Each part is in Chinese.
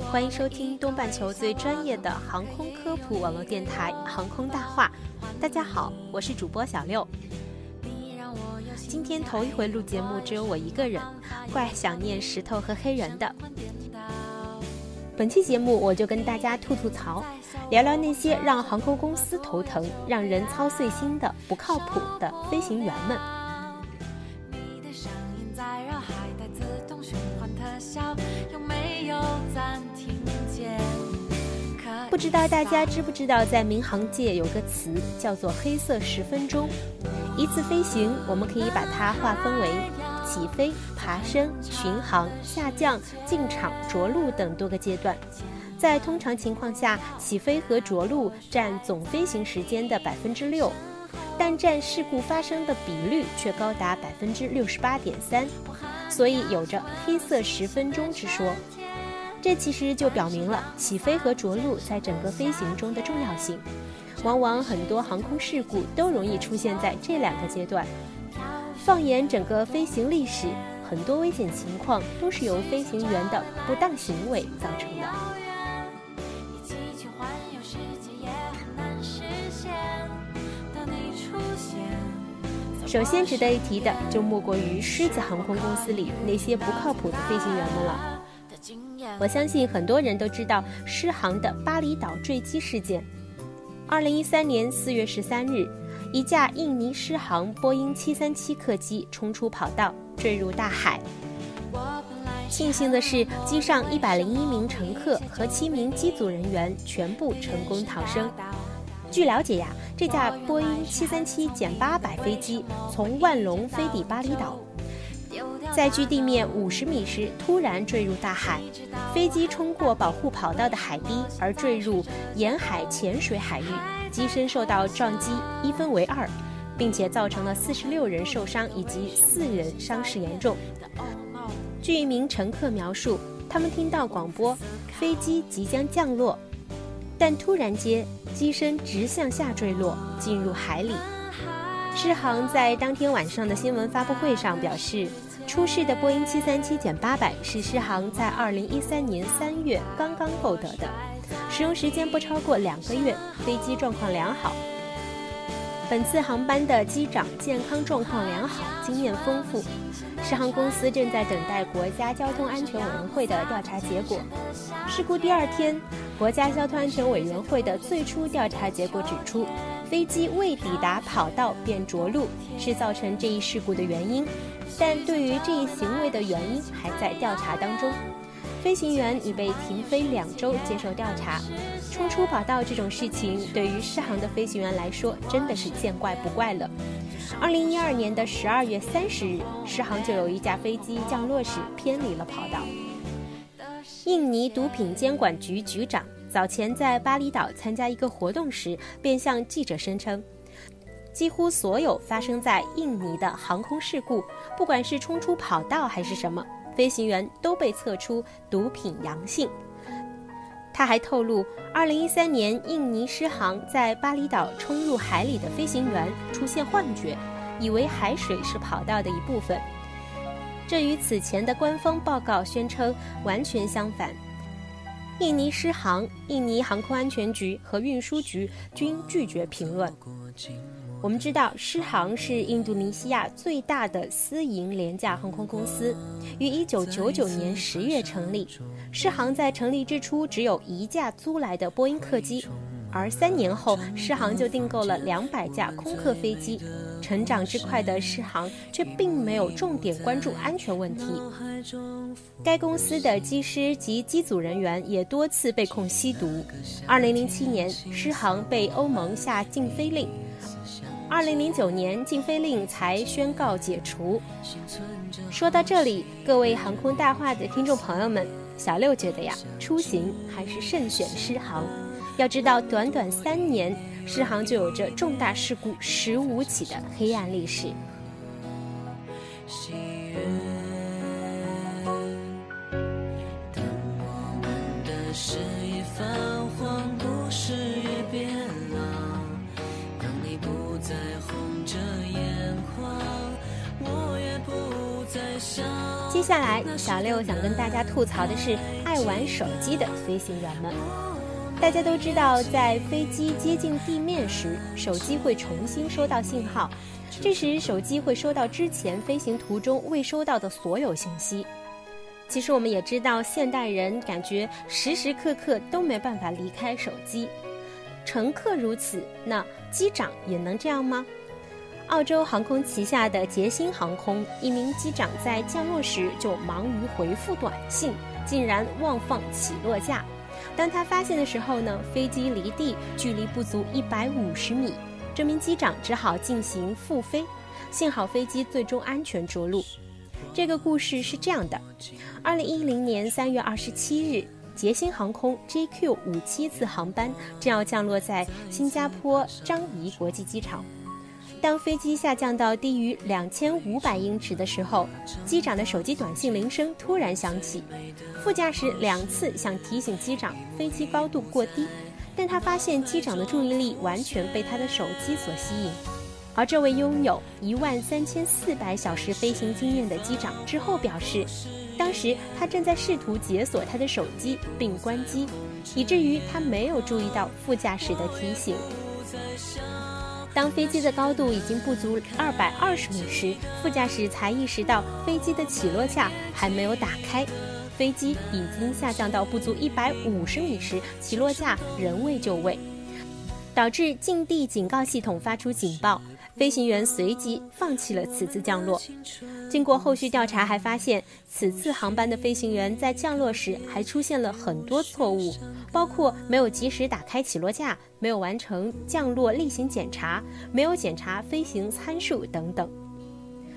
欢迎收听东半球最专业的航空科普网络电台《航空大话》。大家好，我是主播小六。今天头一回录节目，只有我一个人，怪想念石头和黑人的。本期节目我就跟大家吐吐槽，聊聊那些让航空公司头疼、让人操碎心的不靠谱的飞行员们。不知道大家知不知道，在民航界有个词叫做“黑色十分钟”。一次飞行，我们可以把它划分为起飞、爬升、巡航、下降、进场、着陆等多个阶段。在通常情况下，起飞和着陆占总飞行时间的百分之六，但占事故发生的比率却高达百分之六十八点三，所以有着“黑色十分钟”之说。这其实就表明了起飞和着陆在整个飞行中的重要性。往往很多航空事故都容易出现在这两个阶段。放眼整个飞行历史，很多危险情况都是由飞行员的不当行为造成的。首先值得一提的，就莫过于狮子航空公司里那些不靠谱的飞行员们了。我相信很多人都知道狮航的巴厘岛坠机事件。二零一三年四月十三日，一架印尼狮航波音七三七客机冲出跑道，坠入大海。庆幸的是，机上一百零一名乘客和七名机组人员全部成功逃生。据了解呀，这架波音七三七减八百飞机从万隆飞抵巴厘岛，在距地面五十米时突然坠入大海，飞机冲过保护跑道的海堤而坠入沿海浅水海域，机身受到撞击一分为二，并且造成了四十六人受伤以及四人伤势严重。据一名乘客描述，他们听到广播，飞机即将降落，但突然间机身直向下坠落，进入海里。狮航在当天晚上的新闻发布会上表示，出事的波音737-800是狮航在2013年3月刚刚购得的，使用时间不超过两个月，飞机状况良好。本次航班的机长健康状况良好，经验丰富。狮航公司正在等待国家交通安全委员会的调查结果。事故第二天，国家交通安全委员会的最初调查结果指出，飞机未抵达跑道便着陆是造成这一事故的原因，但对于这一行为的原因还在调查当中。飞行员已被停飞两周接受调查。冲出跑道这种事情，对于狮航的飞行员来说，真的是见怪不怪了。二零一二年的十二月三十日，狮航就有一架飞机降落时偏离了跑道。印尼毒品监管局局长早前在巴厘岛参加一个活动时，便向记者声称，几乎所有发生在印尼的航空事故，不管是冲出跑道还是什么，飞行员都被测出毒品阳性。他还透露，2013年印尼狮航在巴厘岛冲入海里的飞行员出现幻觉，以为海水是跑道的一部分。这与此前的官方报告宣称完全相反。印尼狮航、印尼航空安全局和运输局均拒绝评论。我们知道，狮航是印度尼西亚最大的私营廉价航空公司，于1999年10月成立。狮航在成立之初只有一架租来的波音客机，而三年后，狮航就订购了两百架空客飞机。成长之快的狮航却并没有重点关注安全问题。该公司的机师及机组人员也多次被控吸毒。2007年，狮航被欧盟下禁飞令。二零零九年禁飞令才宣告解除。说到这里，各位航空大话的听众朋友们，小六觉得呀，出行还是慎选狮航。要知道，短短三年，狮航就有着重大事故十五起的黑暗历史。接接下来，小六想跟大家吐槽的是爱玩手机的飞行员们。大家都知道，在飞机接近地面时，手机会重新收到信号，这时手机会收到之前飞行途中未收到的所有信息。其实我们也知道，现代人感觉时时刻刻都没办法离开手机，乘客如此，那机长也能这样吗？澳洲航空旗下的捷星航空一名机长在降落时就忙于回复短信，竟然忘放起落架。当他发现的时候呢，飞机离地距离不足一百五十米，这名机长只好进行复飞，幸好飞机最终安全着陆。这个故事是这样的：二零一零年三月二十七日，捷星航空 JQ 五七次航班正要降落在新加坡樟宜国际机场。当飞机下降到低于两千五百英尺的时候，机长的手机短信铃声突然响起。副驾驶两次想提醒机长飞机高度过低，但他发现机长的注意力完全被他的手机所吸引。而这位拥有一万三千四百小时飞行经验的机长之后表示，当时他正在试图解锁他的手机并关机，以至于他没有注意到副驾驶的提醒。当飞机的高度已经不足二百二十米时，副驾驶才意识到飞机的起落架还没有打开。飞机已经下降到不足一百五十米时，起落架仍未就位，导致近地警告系统发出警报。飞行员随即放弃了此次降落。经过后续调查，还发现此次航班的飞行员在降落时还出现了很多错误，包括没有及时打开起落架、没有完成降落例行检查、没有检查飞行参数等等。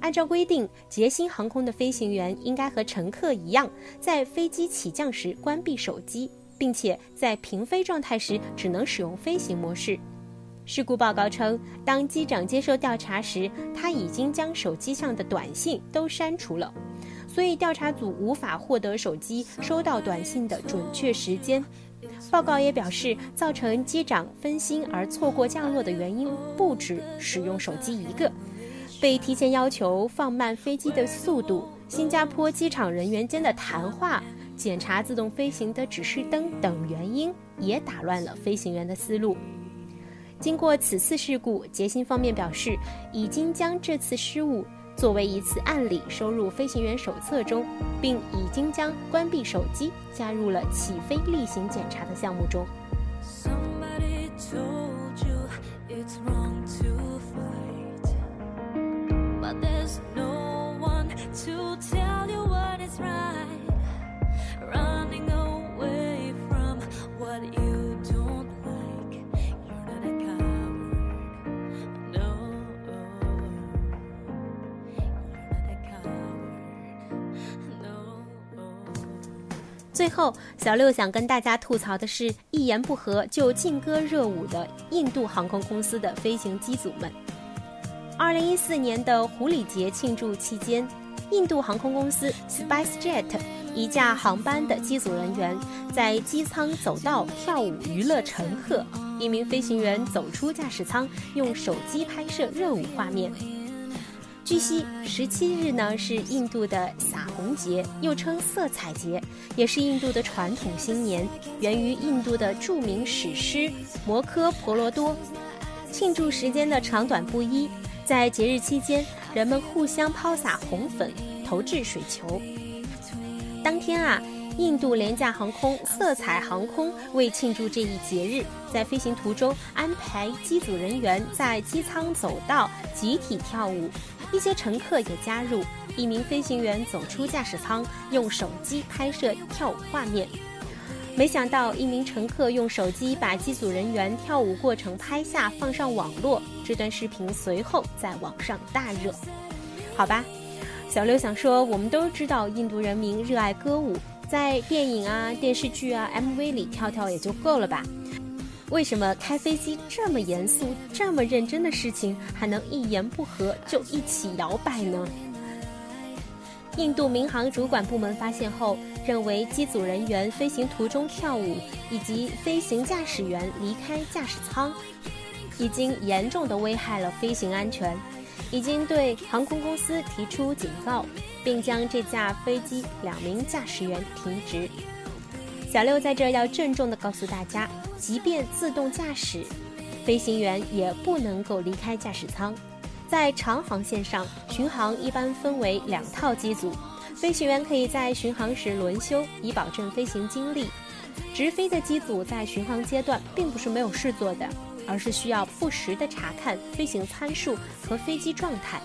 按照规定，捷星航空的飞行员应该和乘客一样，在飞机起降时关闭手机，并且在平飞状态时只能使用飞行模式。事故报告称，当机长接受调查时，他已经将手机上的短信都删除了，所以调查组无法获得手机收到短信的准确时间。报告也表示，造成机长分心而错过降落的原因不止使用手机一个，被提前要求放慢飞机的速度、新加坡机场人员间的谈话、检查自动飞行的指示灯等原因，也打乱了飞行员的思路。经过此次事故，捷星方面表示，已经将这次失误作为一次案例收入飞行员手册中，并已经将关闭手机加入了起飞例行检查的项目中。最后，小六想跟大家吐槽的是，一言不合就劲歌热舞的印度航空公司的飞行机组们。二零一四年的狐狸节庆祝期间，印度航空公司 SpiceJet 一架航班的机组人员在机舱走道跳舞娱乐乘客，一名飞行员走出驾驶舱，用手机拍摄热舞画面。据悉，十七日呢是印度的洒红节，又称色彩节，也是印度的传统新年，源于印度的著名史诗《摩诃婆罗多》。庆祝时间的长短不一，在节日期间，人们互相抛洒红粉，投掷水球。当天啊，印度廉价航空色彩航空为庆祝这一节日，在飞行途中安排机组人员在机舱走道集体跳舞。一些乘客也加入，一名飞行员走出驾驶舱，用手机拍摄跳舞画面。没想到，一名乘客用手机把机组人员跳舞过程拍下，放上网络。这段视频随后在网上大热。好吧，小刘想说，我们都知道印度人民热爱歌舞，在电影啊、电视剧啊、MV 里跳跳也就够了吧？为什么开飞机这么严肃、这么认真的事情，还能一言不合就一起摇摆呢？印度民航主管部门发现后，认为机组人员飞行途中跳舞，以及飞行驾驶员离开驾驶舱，已经严重的危害了飞行安全，已经对航空公司提出警告，并将这架飞机两名驾驶员停职。小六在这要郑重的告诉大家，即便自动驾驶，飞行员也不能够离开驾驶舱。在长航线上，巡航一般分为两套机组，飞行员可以在巡航时轮休，以保证飞行精力。直飞的机组在巡航阶段并不是没有事做的，而是需要不时的查看飞行参数和飞机状态。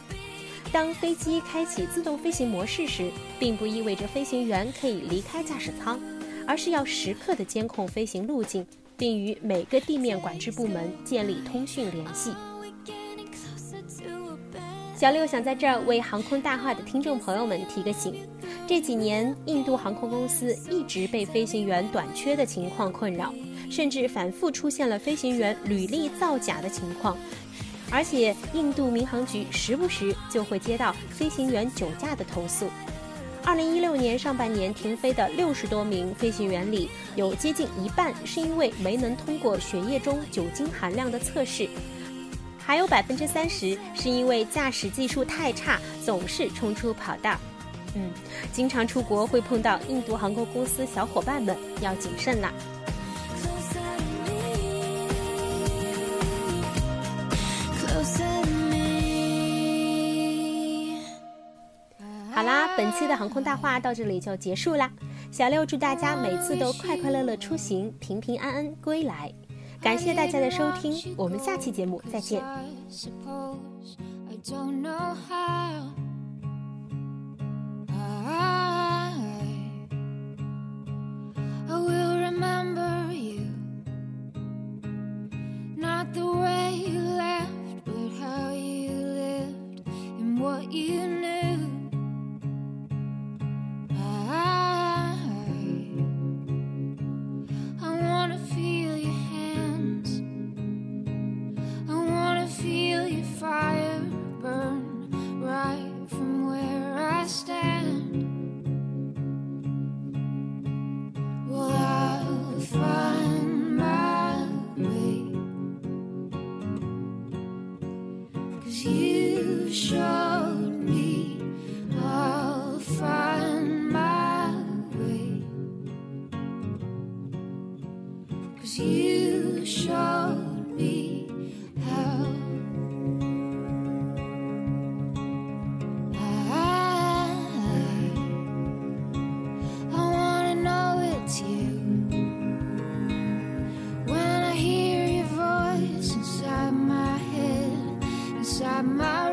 当飞机开启自动飞行模式时，并不意味着飞行员可以离开驾驶舱，而是要时刻的监控飞行路径，并与每个地面管制部门建立通讯联系。小六想在这儿为航空大话的听众朋友们提个醒：这几年，印度航空公司一直被飞行员短缺的情况困扰，甚至反复出现了飞行员履历造假的情况。而且，印度民航局时不时就会接到飞行员酒驾的投诉。二零一六年上半年停飞的六十多名飞行员里，有接近一半是因为没能通过血液中酒精含量的测试。还有百分之三十是因为驾驶技术太差，总是冲出跑道。嗯，经常出国会碰到印度航空公司小伙伴们要谨慎啦。本期的航空大话到这里就结束啦。小六祝大家每次都快快乐乐出行，平平安安归来。感谢大家的收听，我们下期节目再见。Cause you show. my